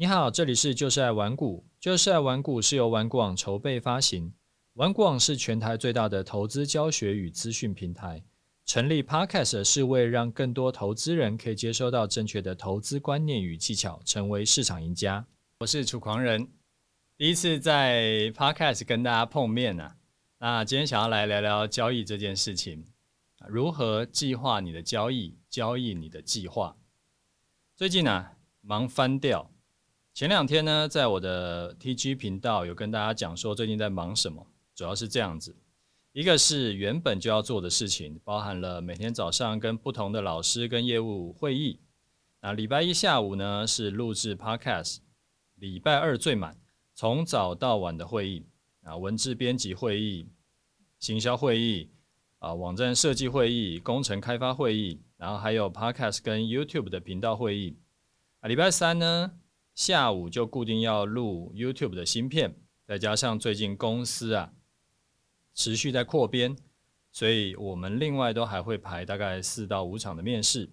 你好，这里是就是爱玩股，就是爱玩股是由玩股网筹备发行，玩股网是全台最大的投资教学与资讯平台。成立 Podcast 是为让更多投资人可以接收到正确的投资观念与技巧，成为市场赢家。我是楚狂人，第一次在 Podcast 跟大家碰面啊，那今天想要来聊聊交易这件事情，如何计划你的交易，交易你的计划。最近啊，忙翻掉。前两天呢，在我的 TG 频道有跟大家讲说最近在忙什么，主要是这样子：一个是原本就要做的事情，包含了每天早上跟不同的老师跟业务会议；那礼拜一下午呢是录制 Podcast，礼拜二最满，从早到晚的会议啊，文字编辑会议、行销会议啊、网站设计会议、工程开发会议，然后还有 Podcast 跟 YouTube 的频道会议啊，礼拜三呢。下午就固定要录 YouTube 的新片，再加上最近公司啊持续在扩编，所以我们另外都还会排大概四到五场的面试。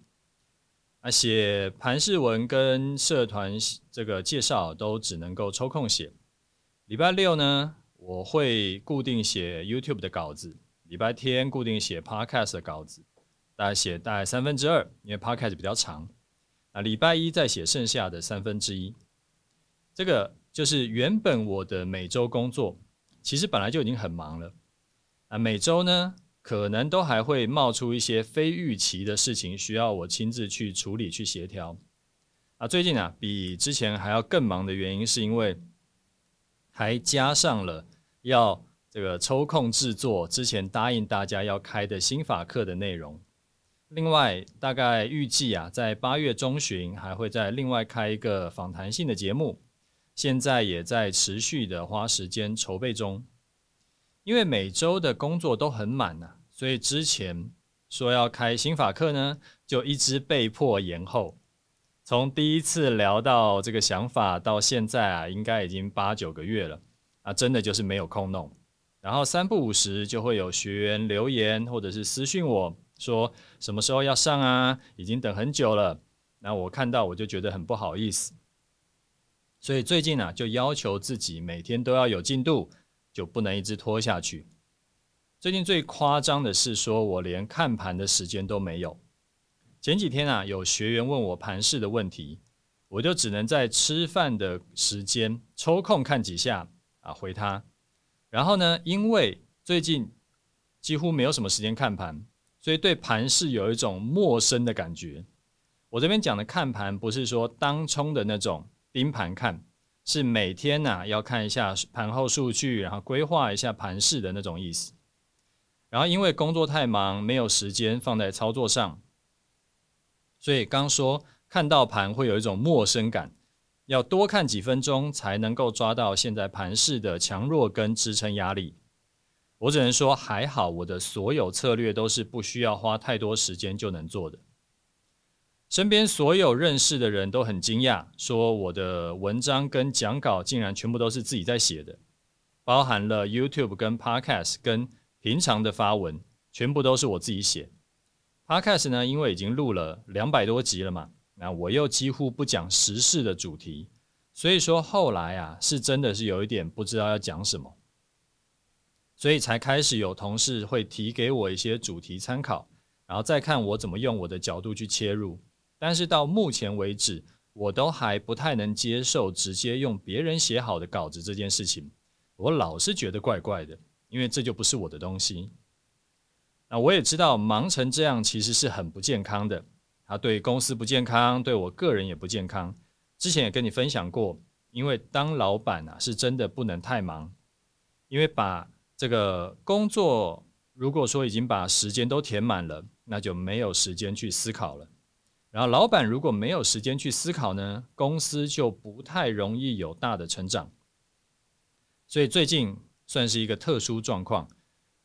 啊，写盘式文跟社团这个介绍都只能够抽空写。礼拜六呢，我会固定写 YouTube 的稿子；礼拜天固定写 Podcast 的稿子，大概写大概三分之二，因为 Podcast 比较长。啊，礼拜一再写剩下的三分之一，这个就是原本我的每周工作，其实本来就已经很忙了。啊，每周呢，可能都还会冒出一些非预期的事情，需要我亲自去处理、去协调。啊，最近啊，比之前还要更忙的原因，是因为还加上了要这个抽空制作之前答应大家要开的心法课的内容。另外，大概预计啊，在八月中旬还会再另外开一个访谈性的节目，现在也在持续的花时间筹备中。因为每周的工作都很满呐，所以之前说要开新法课呢，就一直被迫延后。从第一次聊到这个想法到现在啊，应该已经八九个月了啊，真的就是没有空弄。然后三不五时就会有学员留言或者是私讯我。说什么时候要上啊？已经等很久了。那我看到我就觉得很不好意思，所以最近啊，就要求自己每天都要有进度，就不能一直拖下去。最近最夸张的是，说我连看盘的时间都没有。前几天啊，有学员问我盘市的问题，我就只能在吃饭的时间抽空看几下啊，回他。然后呢，因为最近几乎没有什么时间看盘。所以对盘势有一种陌生的感觉。我这边讲的看盘不是说当冲的那种盯盘看，是每天呐、要看一下盘后数据，然后规划一下盘势的那种意思。然后因为工作太忙，没有时间放在操作上，所以刚说看到盘会有一种陌生感，要多看几分钟才能够抓到现在盘势的强弱跟支撑压力。我只能说还好，我的所有策略都是不需要花太多时间就能做的。身边所有认识的人都很惊讶，说我的文章跟讲稿竟然全部都是自己在写的，包含了 YouTube 跟 Podcast 跟平常的发文，全部都是我自己写。Podcast 呢，因为已经录了两百多集了嘛，那我又几乎不讲时事的主题，所以说后来啊，是真的是有一点不知道要讲什么。所以才开始有同事会提给我一些主题参考，然后再看我怎么用我的角度去切入。但是到目前为止，我都还不太能接受直接用别人写好的稿子这件事情。我老是觉得怪怪的，因为这就不是我的东西。那我也知道忙成这样其实是很不健康的，它对公司不健康，对我个人也不健康。之前也跟你分享过，因为当老板啊是真的不能太忙，因为把这个工作，如果说已经把时间都填满了，那就没有时间去思考了。然后，老板如果没有时间去思考呢，公司就不太容易有大的成长。所以最近算是一个特殊状况。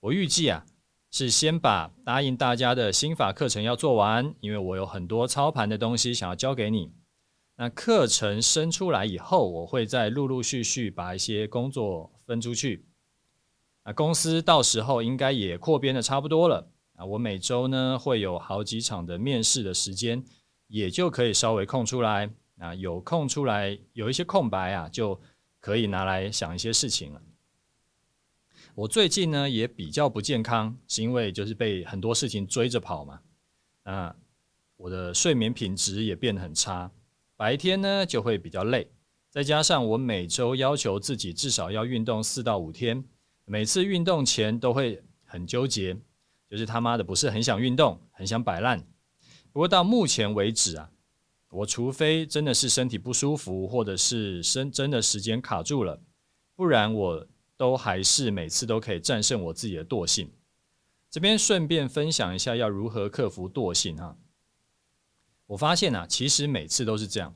我预计啊，是先把答应大家的心法课程要做完，因为我有很多操盘的东西想要教给你。那课程生出来以后，我会再陆陆续续把一些工作分出去。啊，公司到时候应该也扩编的差不多了啊。我每周呢会有好几场的面试的时间，也就可以稍微空出来啊，有空出来有一些空白啊，就可以拿来想一些事情了。我最近呢也比较不健康，是因为就是被很多事情追着跑嘛。啊，我的睡眠品质也变得很差，白天呢就会比较累，再加上我每周要求自己至少要运动四到五天，每次运动前都会很纠结，就是他妈的不是很想运动，很想摆烂。不过到目前为止啊，我除非真的是身体不舒服，或者是身真的时间卡住了，不然我。都还是每次都可以战胜我自己的惰性。这边顺便分享一下要如何克服惰性哈。我发现啊，其实每次都是这样，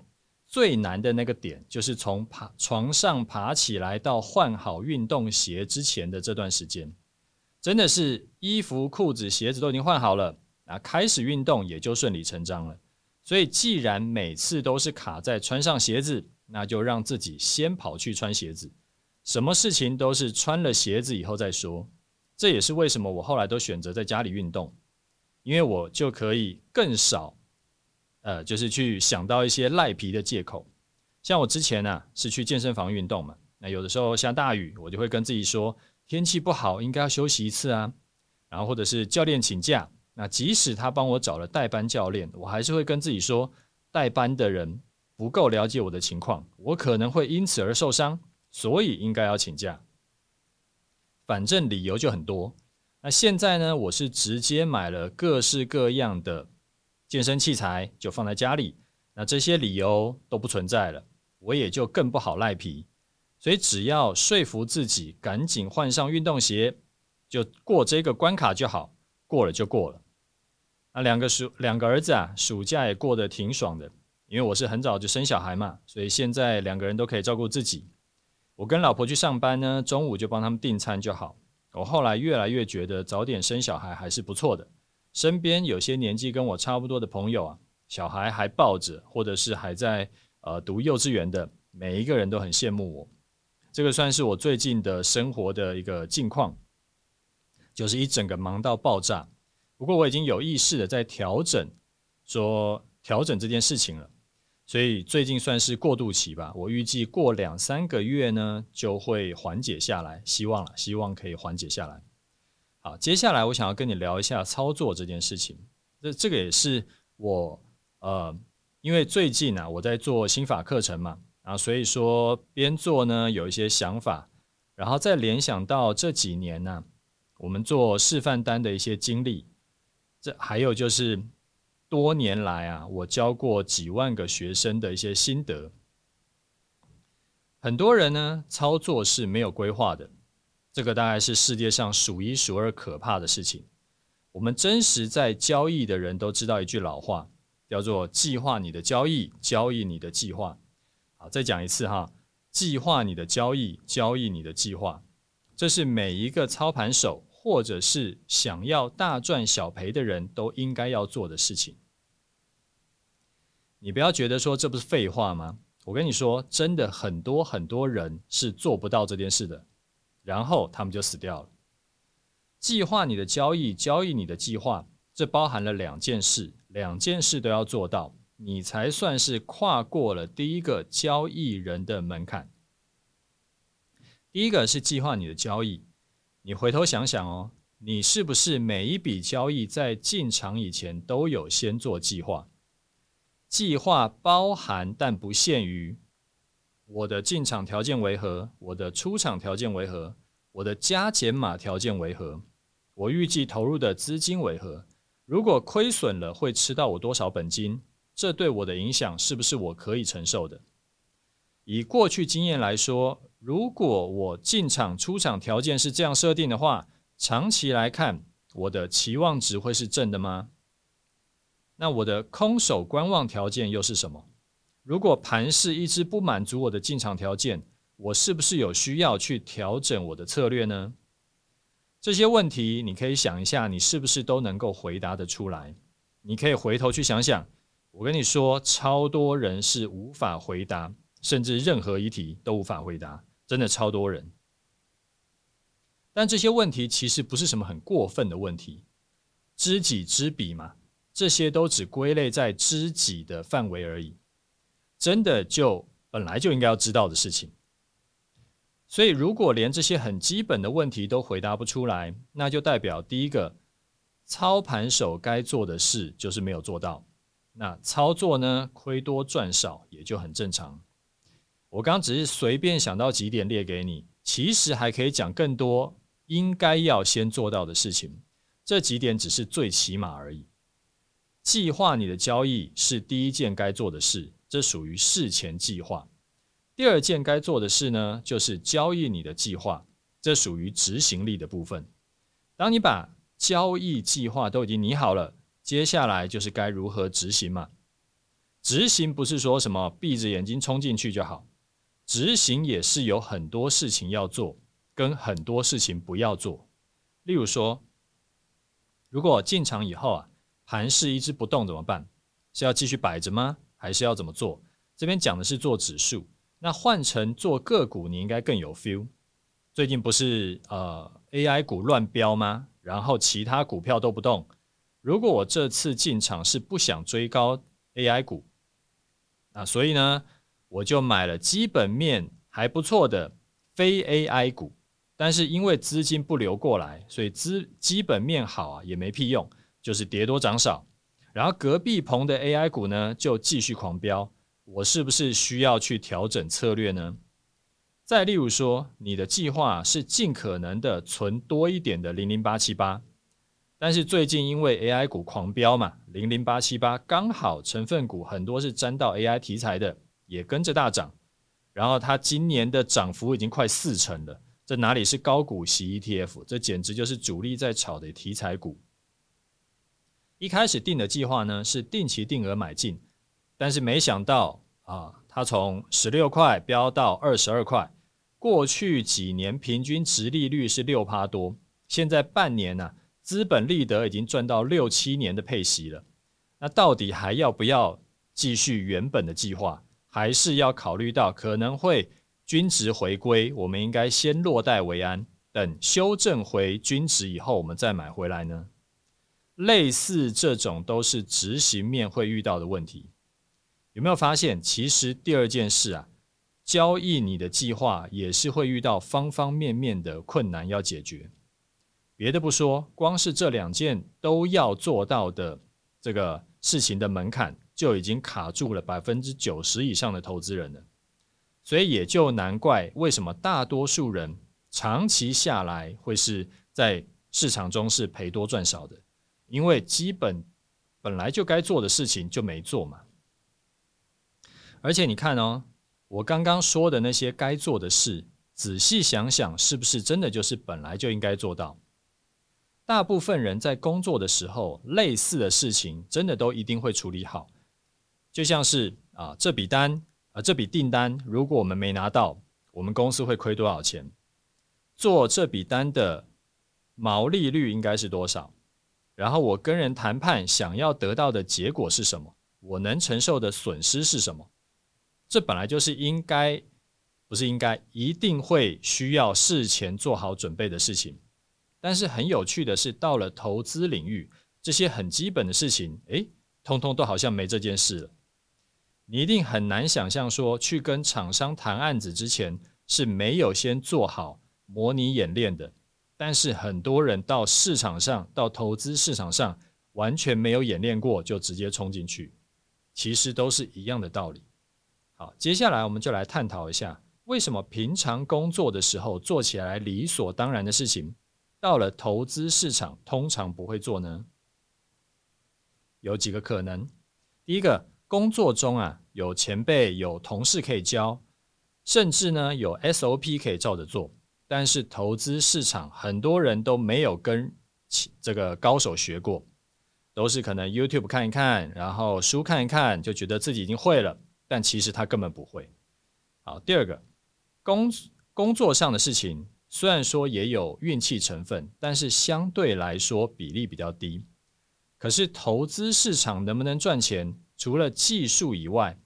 最难的那个点就是从爬床上爬起来到换好运动鞋之前的这段时间，真的是衣服、裤子、鞋子都已经换好了，那开始运动也就顺理成章了。所以既然每次都是卡在穿上鞋子，那就让自己先跑去穿鞋子。什么事情都是穿了鞋子以后再说，这也是为什么我后来都选择在家里运动，因为我就可以更少，呃，就是去想到一些赖皮的借口。像我之前呢，是去健身房运动嘛，那有的时候下大雨，我就会跟自己说天气不好，应该要休息一次啊。然后或者是教练请假，那即使他帮我找了代班教练，我还是会跟自己说代班的人不够了解我的情况，我可能会因此而受伤。所以应该要请假，反正理由就很多。那现在呢，我是直接买了各式各样的健身器材，就放在家里。那这些理由都不存在了，我也就更不好赖皮。所以只要说服自己赶紧换上运动鞋，就过这个关卡就好，过了就过了。那两个暑两个儿子啊，暑假也过得挺爽的，因为我是很早就生小孩嘛，所以现在两个人都可以照顾自己。我跟老婆去上班呢，中午就帮他们订餐就好。我后来越来越觉得早点生小孩还是不错的。身边有些年纪跟我差不多的朋友啊，小孩还抱着，或者是还在呃读幼稚园的，每一个人都很羡慕我。这个算是我最近的生活的一个近况，就是一整个忙到爆炸。不过我已经有意识的在调整，说调整这件事情了。所以最近算是过渡期吧，我预计过两三个月呢就会缓解下来，希望了，希望可以缓解下来。好，接下来我想要跟你聊一下操作这件事情。这这个也是我呃，因为最近啊我在做心法课程嘛，啊，所以说边做呢有一些想法，然后再联想到这几年呢，我们做示范单的一些经历，这还有就是。多年来啊，我教过几万个学生的一些心得。很多人呢，操作是没有规划的，这个大概是世界上数一数二可怕的事情。我们真实在交易的人都知道一句老话，叫做“计划你的交易，交易你的计划”。好，再讲一次哈，“计划你的交易，交易你的计划”，这是每一个操盘手。或者是想要大赚小赔的人都应该要做的事情。你不要觉得说这不是废话吗？我跟你说，真的很多很多人是做不到这件事的，然后他们就死掉了。计划你的交易，交易你的计划，这包含了两件事，两件事都要做到，你才算是跨过了第一个交易人的门槛。第一个是计划你的交易。你回头想想哦，你是不是每一笔交易在进场以前都有先做计划？计划包含但不限于我的进场条件为何，我的出场条件为何，我的加减码条件为何，我预计投入的资金为何？如果亏损了，会吃到我多少本金？这对我的影响是不是我可以承受的？以过去经验来说。如果我进场出场条件是这样设定的话，长期来看，我的期望值会是正的吗？那我的空手观望条件又是什么？如果盘势一直不满足我的进场条件，我是不是有需要去调整我的策略呢？这些问题你可以想一下，你是不是都能够回答得出来？你可以回头去想想，我跟你说，超多人是无法回答，甚至任何一题都无法回答。真的超多人，但这些问题其实不是什么很过分的问题，知己知彼嘛，这些都只归类在知己的范围而已。真的就本来就应该要知道的事情。所以，如果连这些很基本的问题都回答不出来，那就代表第一个，操盘手该做的事就是没有做到。那操作呢，亏多赚少也就很正常。我刚只是随便想到几点列给你，其实还可以讲更多应该要先做到的事情。这几点只是最起码而已。计划你的交易是第一件该做的事，这属于事前计划。第二件该做的事呢，就是交易你的计划，这属于执行力的部分。当你把交易计划都已经拟好了，接下来就是该如何执行嘛。执行不是说什么闭着眼睛冲进去就好，执行也是有很多事情要做，跟很多事情不要做。例如说，如果进场以后啊，盘势一直不动怎么办？是要继续摆着吗？还是要怎么做？这边讲的是做指数。那换成做个股，你应该更有 feel。最近不是呃 AI 股乱飙吗？然后其他股票都不动。如果我这次进场是不想追高 AI 股，那所以呢，我就买了基本面还不错的非 AI 股。但是因为资金不流过来，所以资基本面好啊也没屁用，就是跌多涨少。然后隔壁棚的 AI 股呢就继续狂飙。我是不是需要去调整策略呢？再例如说，你的计划是尽可能的存多一点的零零八七八，但是最近因为 AI 股狂飙嘛，零零八七八刚好成分股很多是沾到 AI 题材的，也跟着大涨，然后它今年的涨幅已经快四成了，这哪里是高股息 ETF？这简直就是主力在炒的题材股。一开始定的计划呢，是定期定额买进。但是没想到啊，它从十六块飙到二十二块，过去几年平均殖利率是六趴多，现在半年呢、资本利得已经赚到六七年的配息了。那到底还要不要继续原本的计划，还是要考虑到可能会均值回归？我们应该先落袋为安，等修正回均值以后，我们再买回来呢？类似这种都是执行面会遇到的问题。有没有发现，其实第二件事啊，交易你的计划也是会遇到方方面面的困难要解决。别的不说，光是这两件都要做到的这个事情的门槛，就已经卡住了百分之九十以上的投资人了。所以也就难怪为什么大多数人长期下来会是在市场中是赔多赚少的，因为基本本来就该做的事情就没做嘛。而且你看哦，我刚刚说的那些该做的事，仔细想想，是不是真的就是本来就应该做到？大部分人在工作的时候，类似的事情真的都一定会处理好。就像是啊，这笔单啊，这笔订单，如果我们没拿到，我们公司会亏多少钱？做这笔单的毛利率应该是多少？然后我跟人谈判，想要得到的结果是什么？我能承受的损失是什么？这本来就是应该，不是应该，一定会需要事前做好准备的事情。但是很有趣的是，到了投资领域，这些很基本的事情，诶，通通都好像没这件事了。你一定很难想象说，去跟厂商谈案子之前是没有先做好模拟演练的。但是很多人到市场上，到投资市场上，完全没有演练过就直接冲进去，其实都是一样的道理。好，接下来我们就来探讨一下，为什么平常工作的时候做起来理所当然的事情，到了投资市场通常不会做呢？有几个可能。第一个，工作中啊有前辈、有同事可以教，甚至呢有 SOP 可以照着做，但是投资市场很多人都没有跟这个高手学过，都是可能 YouTube 看一看，然后书看一看，就觉得自己已经会了。但其实他根本不会。好，第二个，工工作上的事情虽然说也有运气成分，但是相对来说比例比较低。可是投资市场能不能赚钱，除了技术以外，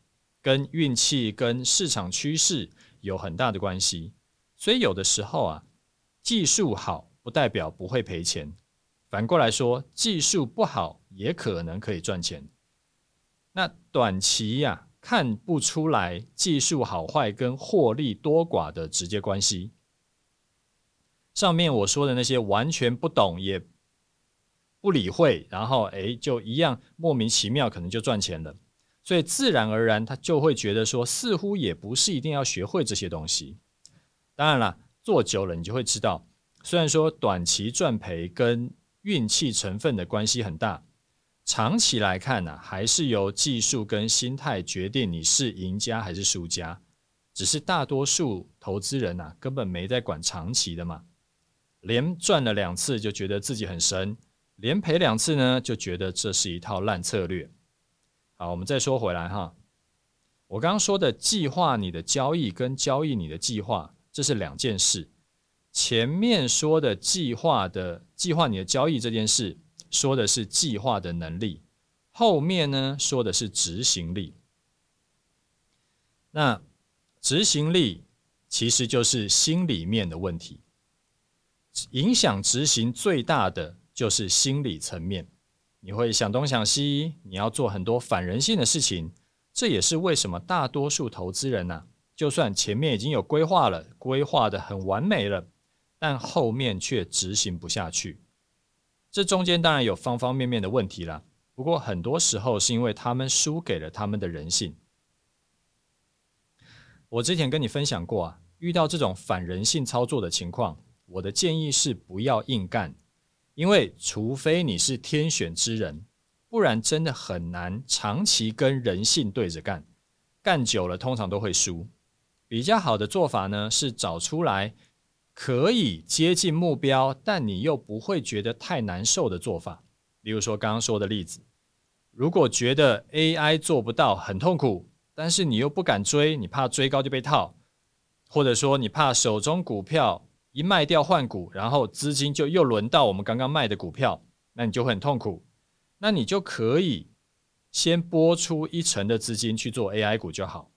跟运气、跟市场趋势有很大的关系。所以有的时候啊，技术好不代表不会赔钱，反过来说，技术不好也可能可以赚钱。那短期呀、看不出来技术好坏跟获利多寡的直接关系。上面我说的那些完全不懂也不理会，然后诶就一样莫名其妙可能就赚钱了，所以自然而然他就会觉得说，似乎也不是一定要学会这些东西。当然了，做久了你就会知道，虽然说短期赚赔跟运气成分的关系很大。长期来看呢、还是由技术跟心态决定你是赢家还是输家。只是大多数投资人呐、根本没在管长期的嘛。连赚了两次就觉得自己很神，连赔两次呢就觉得这是一套烂策略。好，我们再说回来哈，我刚刚说的计划你的交易跟交易你的计划，这是两件事。前面说的计划的计划你的交易这件事。说的是计划的能力，后面呢说的是执行力。那执行力其实就是心里面的问题，影响执行最大的就是心理层面。你会想东想西，你要做很多反人性的事情，这也是为什么大多数投资人呐，就算前面已经有规划了，规划得很完美了，但后面却执行不下去。这中间当然有方方面面的问题啦，不过很多时候是因为他们输给了他们的人性。我之前跟你分享过啊，遇到这种反人性操作的情况，我的建议是不要硬干，因为除非你是天选之人，不然真的很难长期跟人性对着干，干久了通常都会输。比较好的做法呢，是找出来。可以接近目标，但你又不会觉得太难受的做法。比如说刚刚说的例子，如果觉得 AI 做不到很痛苦，但是你又不敢追，你怕追高就被套，或者说你怕手中股票一卖掉换股，然后资金就又轮到我们刚刚卖的股票，那你就会很痛苦。那你就可以先拨出一成的资金去做 AI 股就好，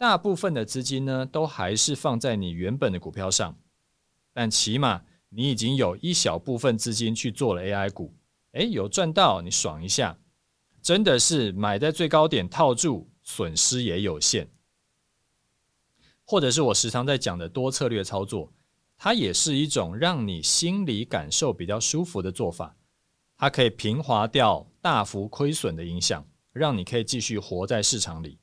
大部分的资金呢都还是放在你原本的股票上。但起码你已经有一小部分资金去做了 AI 股，诶，有赚到，你爽一下，真的是买在最高点套住，损失也有限。或者是我时常在讲的多策略操作，它也是一种让你心理感受比较舒服的做法，它可以平滑掉大幅亏损的影响，让你可以继续活在市场里。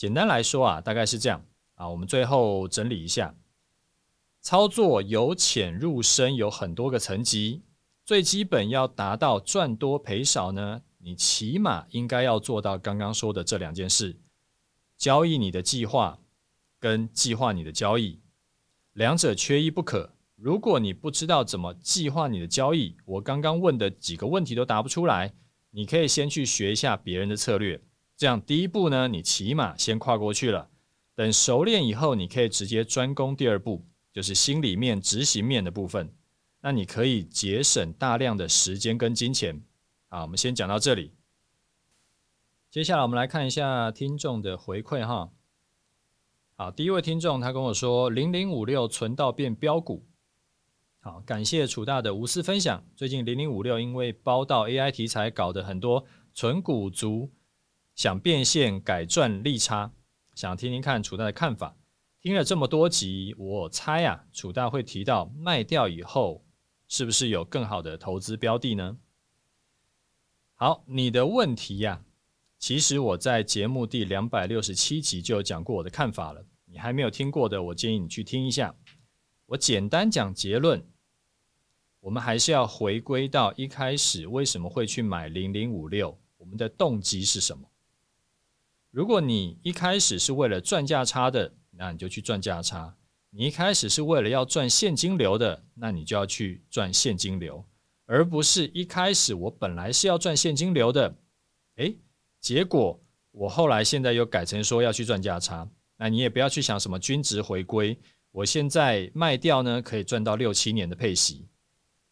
简单来说啊，大概是这样啊，我们最后整理一下。操作由浅入深，有很多个层级。最基本要达到赚多赔少呢，你起码应该要做到刚刚说的这两件事：交易你的计划，跟计划你的交易，两者缺一不可。如果你不知道怎么计划你的交易，我刚刚问的几个问题都答不出来，你可以先去学一下别人的策略。这样第一步呢，你起码先跨过去了。等熟练以后，你可以直接专攻第二步。就是心里面执行面的部分，那你可以节省大量的时间跟金钱。好，我们先讲到这里。接下来我们来看一下听众的回馈哈。好，第一位听众他跟我说，零零五六存到变标股。好，感谢楚大的无私分享。最近零零五六因为包到 AI 题材，搞得很多存股族想变现改赚利差，想听听看楚大的看法。听了这么多集，我猜啊，楚大会提到卖掉以后，是不是有更好的投资标的呢？好，你的问题呀、其实我在节目第两百六十七集就有讲过我的看法了。你还没有听过的，我建议你去听一下。我简单讲结论，我们还是要回归到一开始为什么会去买零零五六，我们的动机是什么？如果你一开始是为了赚价差的，那你就去赚价差。你一开始是为了要赚现金流的，那你就要去赚现金流，而不是一开始我本来是要赚现金流的，诶，结果我后来现在又改成说要去赚价差。那你也不要去想什么均值回归，我现在卖掉呢，可以赚到六七年的配息。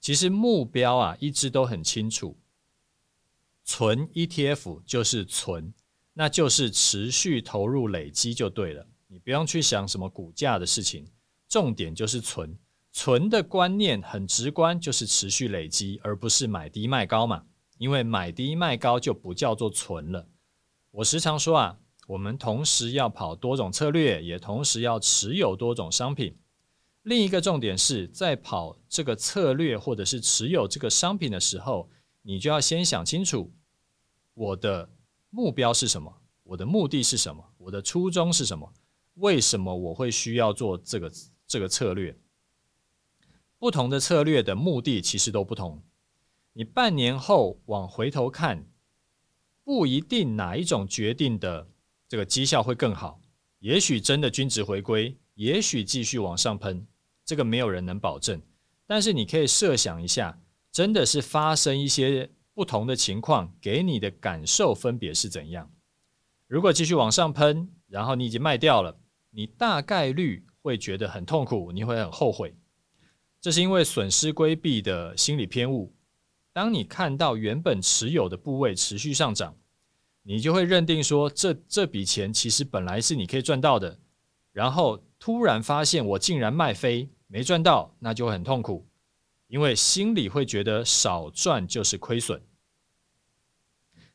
其实目标啊一直都很清楚，存 ETF 就是存，那就是持续投入累积就对了。你不用去想什么股价的事情，重点就是存。存的观念很直观，就是持续累积，而不是买低卖高嘛。因为买低卖高就不叫做存了。我时常说啊，我们同时要跑多种策略，也同时要持有多种商品。另一个重点是在跑这个策略或者是持有这个商品的时候，你就要先想清楚我的目标是什么，我的目的是什么，我的初衷是什么，为什么我会需要做这个这个策略？不同的策略的目的其实都不同。你半年后往回头看，不一定哪一种决定的这个绩效会更好，也许真的均值回归，也许继续往上喷。这个没有人能保证，但是你可以设想一下，真的是发生一些不同的情况，给你的感受分别是怎样？如果继续往上喷，然后你已经卖掉了，你大概率会觉得很痛苦，你会很后悔。这是因为损失规避的心理偏误。当你看到原本持有的部位持续上涨，你就会认定说，这这笔钱其实本来是你可以赚到的，然后突然发现我竟然卖飞。没赚到，那就很痛苦，因为心里会觉得少赚就是亏损。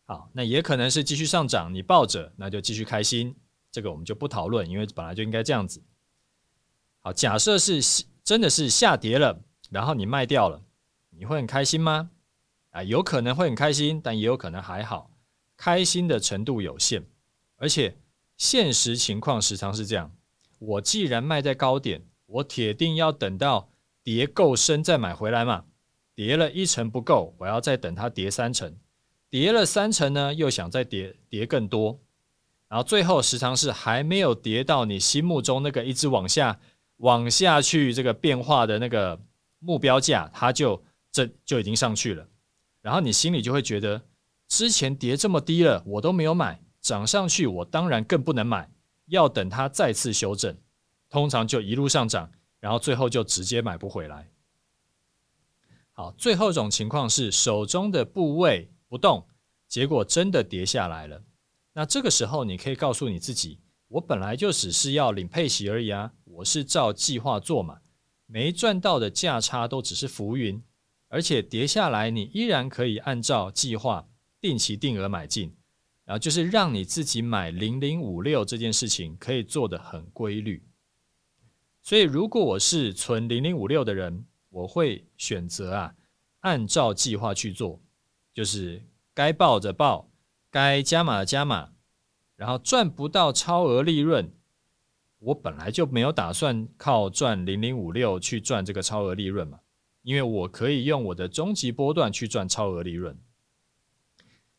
好，那也可能是继续上涨，你抱着那就继续开心，这个我们就不讨论，因为本来就应该这样子。好，假设是真的是下跌了，然后你卖掉了，你会很开心吗？啊，有可能会很开心，但也有可能还好，开心的程度有限，而且现实情况时常是这样，我既然卖在高点。我铁定要等到跌够深再买回来嘛，跌了一成不够，我要再等它跌三成，跌了三成呢，又想再跌跌更多，然后最后时常是还没有跌到你心目中那个一直往下往下去这个变化的那个目标价，它就这就已经上去了，然后你心里就会觉得之前跌这么低了，我都没有买，涨上去我当然更不能买，要等它再次修正。通常就一路上涨，然后最后就直接买不回来。好，最后一种情况是手中的部位不动，结果真的跌下来了。那这个时候你可以告诉你自己，我本来就只是要领配息而已啊，我是照计划做嘛，没赚到的价差都只是浮云，而且跌下来你依然可以按照计划定期定额买进，然后就是让你自己买零零五六这件事情可以做得很规律。所以，如果我是存零零五六的人，我会选择啊，按照计划去做，就是该抱着抱，该加码的加码，然后赚不到超额利润，我本来就没有打算靠赚零零五六去赚这个超额利润嘛，因为我可以用我的终极波段去赚超额利润。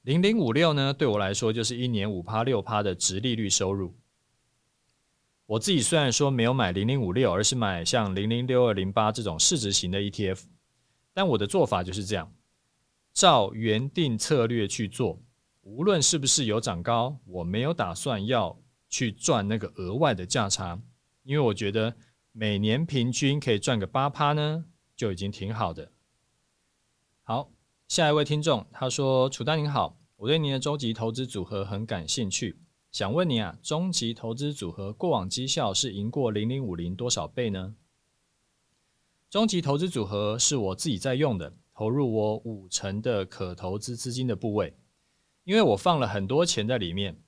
零零五六呢，对我来说就是一年五趴六趴的殖利率收入。我自己虽然说没有买零零五六，而是买像零零六二零八这种市值型的 ETF，但我的做法就是这样，照原定策略去做，无论是不是有涨高，我没有打算要去赚那个额外的价差，因为我觉得每年平均可以赚个八趴呢，就已经挺好的。好，下一位听众他说：“楚丹您好，我对您的终极投资组合很感兴趣。”想问你啊，终极投资组合过往绩效是赢过零零五零多少倍呢？终极投资组合是我自己在用的，投入我五成的可投资资金的部位，因为我放了很多钱在里面，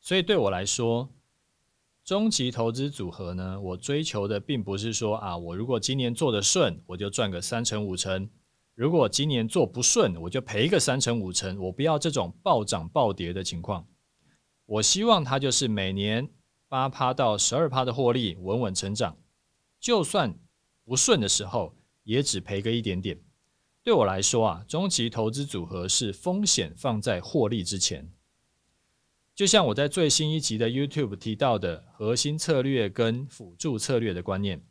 所以对我来说，终极投资组合呢，我追求的并不是说啊，我如果今年做得顺，我就赚个三成五成；如果今年做不顺，我就赔个三成五成。我不要这种暴涨暴跌的情况。我希望它就是每年八趴到十二趴的获利，稳稳成长。就算不顺的时候，也只赔个一点点。对我来说啊，中期投资组合是风险放在获利之前。就像我在最新一集的 YouTube 提到的核心策略跟辅助策略的观念。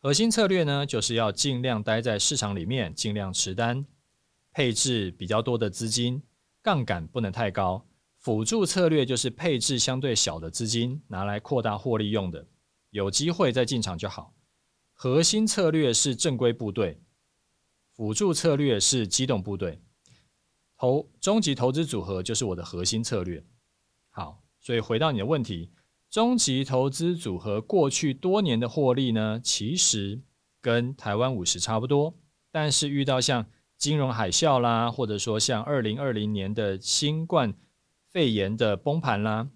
核心策略呢，就是要尽量待在市场里面，尽量持单，配置比较多的资金，杠杆不能太高。辅助策略就是配置相对小的资金，拿来扩大获利用的，有机会再进场就好。核心策略是正规部队，辅助策略是机动部队。投终极投资组合就是我的核心策略。好，所以回到你的问题，终极投资组合过去多年的获利呢，其实跟台湾五十差不多，但是遇到像金融海啸啦，或者说像二零二零年的新冠。肺炎的崩盘啦，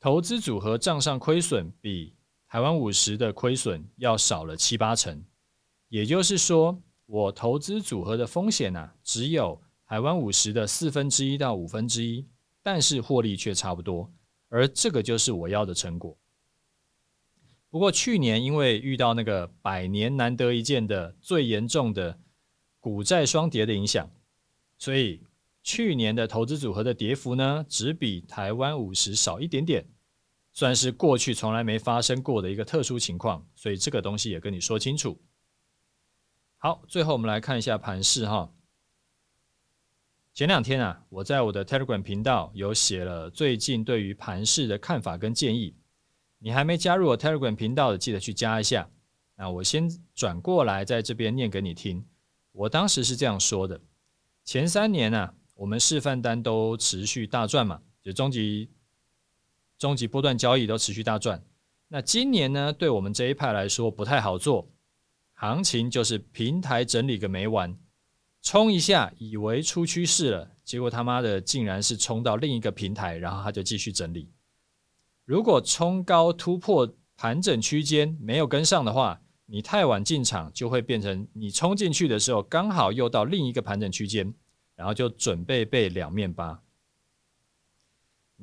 投资组合账上亏损比台湾五十的亏损要少了七八成，也就是说，我投资组合的风险啊，只有台湾五十的四分之一到五分之一，但是获利却差不多，而这个就是我要的成果。不过去年因为遇到那个百年难得一见的最严重的股债双跌的影响，所以去年的投资组合的跌幅呢，只比台湾五十少一点点，算是过去从来没发生过的一个特殊情况。所以这个东西也跟你说清楚。好，最后我们来看一下盘势哈。前两天啊，我在我的 Telegram 频道有写了最近对于盘势的看法跟建议。你还没加入我 Telegram 频道的，记得去加一下。那我先转过来，在这边念给你听。我当时是这样说的：前三年呢、啊，我们示范单都持续大赚嘛，就终极终极波段交易都持续大赚。那今年呢，对我们这一派来说不太好做，行情就是平台整理个没完，冲一下以为出趋势了，结果他妈的竟然是冲到另一个平台，然后他就继续整理。如果冲高突破盘整区间没有跟上的话，你太晚进场就会变成你冲进去的时候刚好又到另一个盘整区间，然后就准备被两面扒。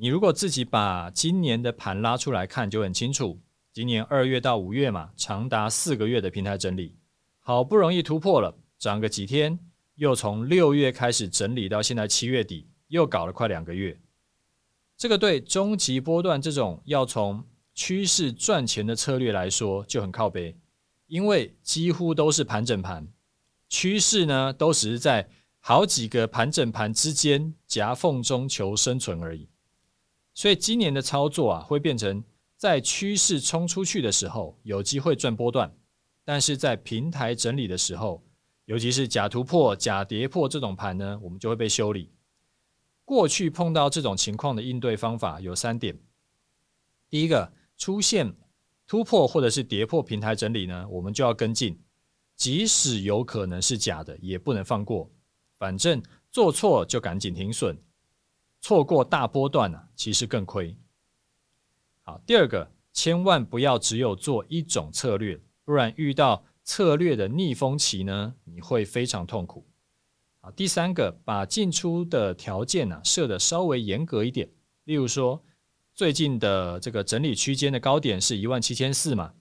你如果自己把今年的盘拉出来看就很清楚，今年二月到五月嘛，长达四个月的平台整理，好不容易突破了，涨个几天，又从六月开始整理到现在七月底，又搞了快两个月。这个对终极波段这种要从趋势赚钱的策略来说就很靠背，因为几乎都是盘整盘，趋势呢都只是在好几个盘整盘之间夹缝中求生存而已。所以今年的操作啊，会变成在趋势冲出去的时候有机会赚波段，但是在平台整理的时候，尤其是假突破、假跌破这种盘呢，我们就会被修理。过去碰到这种情况的应对方法有三点：第一个，出现突破或者是跌破平台整理呢，我们就要跟进，即使有可能是假的，也不能放过。反正做错就赶紧停损，错过大波段啊，其实更亏。好，第二个，千万不要只有做一种策略，不然遇到策略的逆风期呢，你会非常痛苦。好第三个，把进出的条件呢、设得稍微严格一点。例如说，最近的这个整理区间的高点是一万七千四嘛，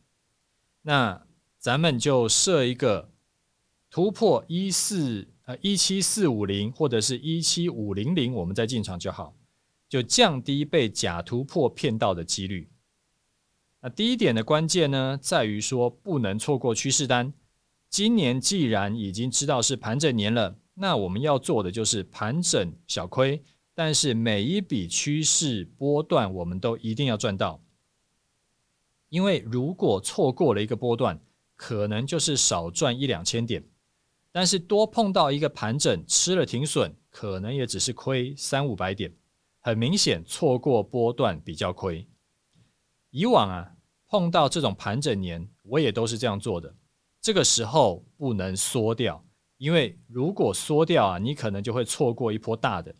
那咱们就设一个突破一四呃一七四五零或者是一七五零零，我们再进场就好，就降低被假突破骗到的几率。那第一点的关键呢，在于说不能错过趋势单。今年既然已经知道是盘整年了。那我们要做的就是盘整小亏，但是每一笔趋势波段我们都一定要赚到，因为如果错过了一个波段，可能就是少赚一两千点，但是多碰到一个盘整吃了停损，可能也只是亏三五百点，很明显错过波段比较亏。以往啊碰到这种盘整年，我也都是这样做的，这个时候不能缩掉。因为如果缩掉啊，你可能就会错过一波大的。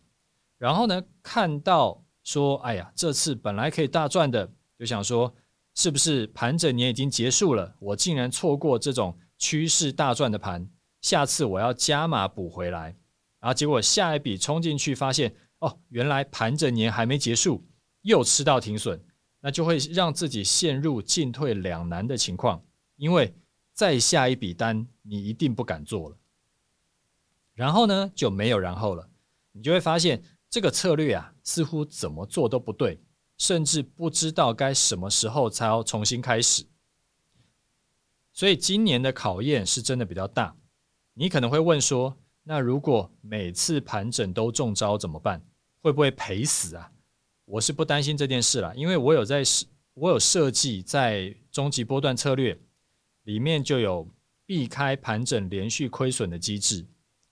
然后呢，看到说，哎呀，这次本来可以大赚的，就想说，是不是盘整年已经结束了？我竟然错过这种趋势大赚的盘，下次我要加码补回来。然后结果下一笔冲进去，发现哦，原来盘整年还没结束，又吃到停损，那就会让自己陷入进退两难的情况。因为再下一笔单，你一定不敢做了。然后呢，就没有然后了。你就会发现这个策略啊，似乎怎么做都不对，甚至不知道该什么时候才要重新开始。所以今年的考验是真的比较大。你可能会问说，那如果每次盘整都中招怎么办？会不会赔死啊？我是不担心这件事啦，因为我有在设，我有设计在终极波段策略里面就有避开盘整连续亏损的机制。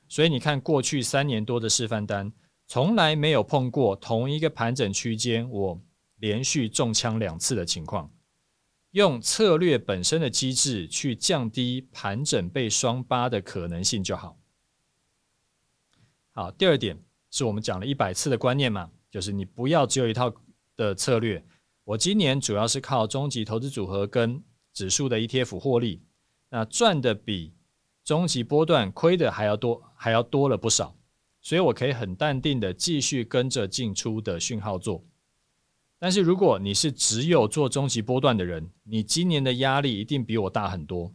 所以你看，过去三年多的示范单，从来没有碰过同一个盘整区间，我连续中枪两次的情况。用策略本身的机制去降低盘整被双八的可能性就好。好，第二点是我们讲了一百次的观念嘛，就是你不要只有一套的策略。我今年主要是靠终极投资组合跟指数的 ETF 获利，那赚的比终极波段亏的还要多，还要多了不少，所以我可以很淡定的继续跟着进出的讯号做。但是如果你是只有做终极波段的人，你今年的压力一定比我大很多。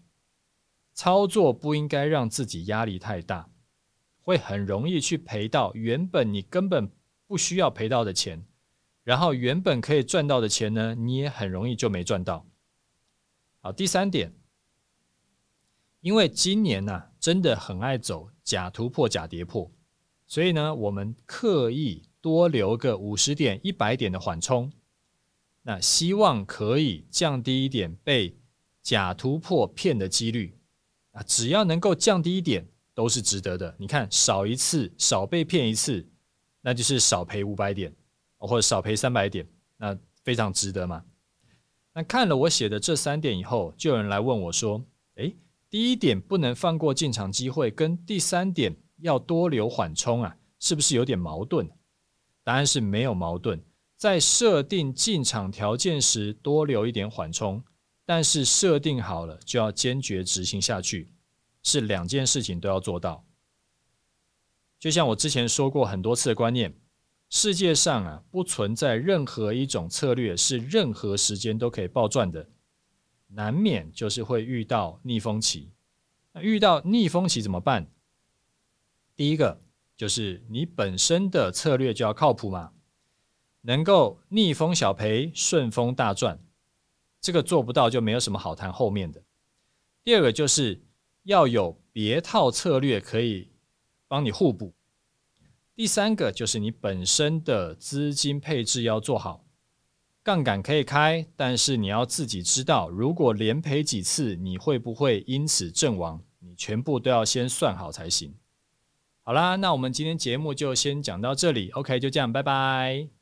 操作不应该让自己压力太大，会很容易去赔到原本你根本不需要赔到的钱，然后原本可以赚到的钱呢，你也很容易就没赚到。好，第三点，因为今年呢、真的很爱走假突破、假跌破，所以呢，我们刻意多留个五十点、一百点的缓冲，那希望可以降低一点被假突破骗的几率。啊，只要能够降低一点，都是值得的。你看，少一次，少被骗一次，那就是少赔五百点，或者少赔三百点，那非常值得嘛。那看了我写的这三点以后，就有人来问我说：“诶，第一点不能放过进场机会，跟第三点要多留缓冲啊，是不是有点矛盾？”答案是没有矛盾，在设定进场条件时多留一点缓冲。但是设定好了就要坚决执行下去，是两件事情都要做到。就像我之前说过很多次的观念，世界上啊不存在任何一种策略是任何时间都可以暴赚的，难免就是会遇到逆风期。那遇到逆风期怎么办？第一个就是你本身的策略就要靠谱嘛，能够逆风小赔，顺风大赚。这个做不到就没有什么好谈后面的。第二个就是要有别套策略可以帮你互补。第三个就是你本身的资金配置要做好，杠杆可以开，但是你要自己知道，如果连赔几次，你会不会因此阵亡？你全部都要先算好才行。好啦，那我们今天节目就先讲到这里，OK，就这样，拜拜。